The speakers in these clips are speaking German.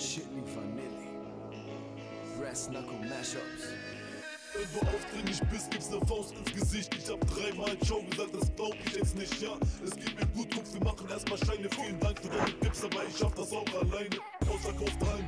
Chili Vanilli, Brass Knuckle Mashups. Wenn du aufdringlich bist, gibt's ne Faust ins Gesicht. Ich hab dreimal Ciao gesagt, das glaub ich jetzt nicht, ja. Es geht mir gut, guck, wir machen erstmal Scheine. Vielen Dank für deine Tipps, aber ich schaff das auch alleine. Ausverkauf 3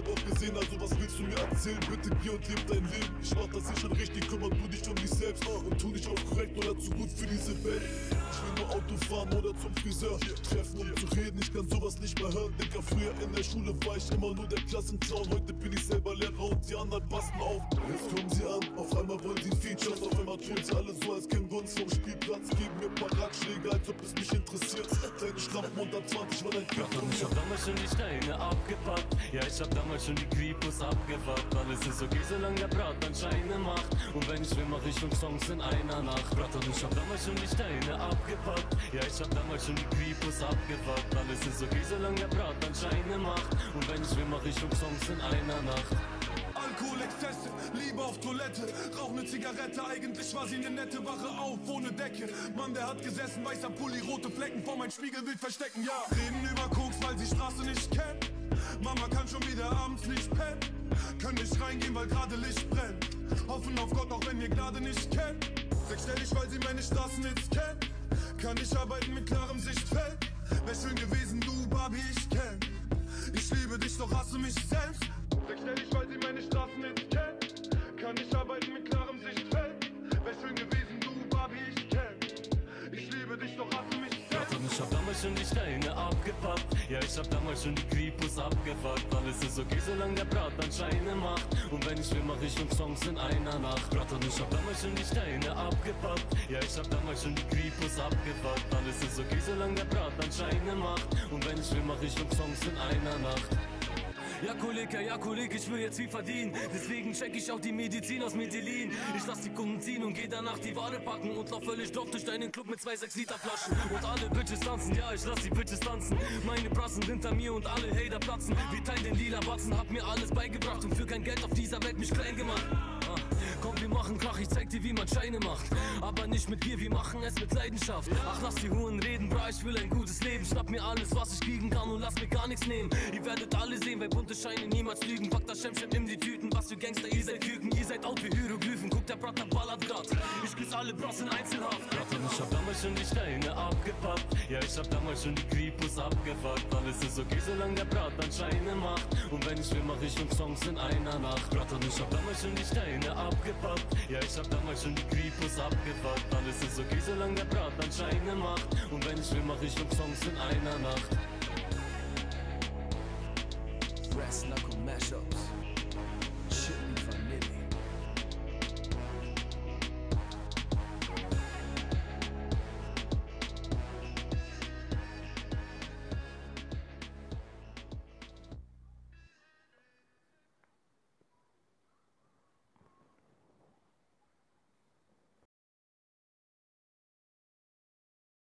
hab auch gesehen, also was willst du mir erzählen? Bitte geh und leb dein Leben. Ich mach das hier schon richtig, kümmert du dich um dich selbst. Ah, und tu dich auch korrekt oder zu gut für diese Welt. Ich will nur Auto fahren oder zum Friseur. Treffen, um zu reden, ich kann sowas nicht mehr hören. Dicker, früher in der Schule war ich immer nur der Klassenclown. Heute bin ich selber Lehrer und die anderen passen auf. Jetzt kommen sie an, auf einmal wollen sie Features. Auf einmal tun sie alle so, als kennen wir uns vom Spielplatz. Geben mir ein paar Ratschläge, als ob es mich in 120 war dein Kopf. Ja, ich hab damals schon die Steine abgepackt. Ja, ich hab damals schon die Kripos abgewappt. Alles ist okay, solange der Brat dann Scheine macht. Und wenn ich will, mach ich schon Songs in einer Nacht. Brat, und ich hab damals schon die Steine abgepackt. Ja, ich hab damals schon die Kripos abgewappt. Alles ist okay, solange der Brat dann Scheine macht. Und wenn ich will, mach ich schon Songs in einer Nacht. Alkoholexzesse, Liebe auf Toilette, rauch ne Zigarette, eigentlich war sie ne nette Wache auf, ohne Decke. Mann, der hat gesessen, weißer Pulli, rote Flecken vor mein Spiegelbild verstecken, ja. Reden über Koks, weil sie Straße nicht kennt. Mama kann schon wieder abends nicht pennen. Können nicht reingehen, weil gerade Licht brennt. Hoffen auf Gott, auch wenn ihr Gnade nicht kennt. Sechsstellig, weil sie meine Straßen jetzt kennt. Kann ich arbeiten mit klarem Sichtfeld. Wär schön gewesen, ich hab damals schon die Steine abgepackt. Ja, ich hab damals schon die Kripus abgefuckt. Alles ist okay, solange der Bratan Scheine macht. Und wenn ich will, mach ich fünf Songs in einer Nacht. Bratan, ich hab damals schon die Steine abgepackt. Ja, ich hab damals schon die Kripus abgefuckt. Alles ist okay, solange der Bratan Scheine macht. Und wenn ich will, mach ich fünf Songs in einer Nacht. Ja, Kollege, ja, Kollege, ich will jetzt viel verdienen. Deswegen check ich auch die Medizin aus Medellin. Ich lass die Kunden ziehen und geh danach die Ware packen und lauf völlig drauf durch deinen Club mit zwei 6 Liter Flaschen. Und alle Bitches tanzen, ja, ich lass die Bitches tanzen. Meine Brassen hinter mir und alle Hater platzen. Wir teilen den lila Batzen, hab mir alles beigebracht und für kein Geld auf dieser Welt mich klein gemacht. Ah, Komm, wir machen Krach, ich zeig wie man Scheine macht. Aber nicht mit Gier, wir machen es mit Leidenschaft. Ach, lass die Huren reden, bra, ich will ein gutes Leben. Schnapp mir alles, was ich kriegen kann und lass mir gar nichts nehmen. Ihr werdet alle sehen, weil bunte Scheine niemals lügen. Pack das Schemschem in die Tüten, was für Gangster, ihr seid Küken. Ihr seid out wie Hieroglyphen, guck, der Bratter ballert grad. Ich küss alle Bras in Einzelhaft. Schon die Steine abgepackt. Ja, ich hab damals schon die Kripus abgefuckt. Alles ist okay, solange der Bratan Scheine macht. Und wenn ich will, mach ich fünf Songs in einer Nacht. Bratter, ich hab damals schon die Steine abgepackt. Ja, ich hab damals schon die Kripus abgefuckt. Alles ist okay, solange der Bratan Scheine macht. Und wenn ich will, mach ich fünf Songs in einer Nacht. Brass Knuckle Mashups.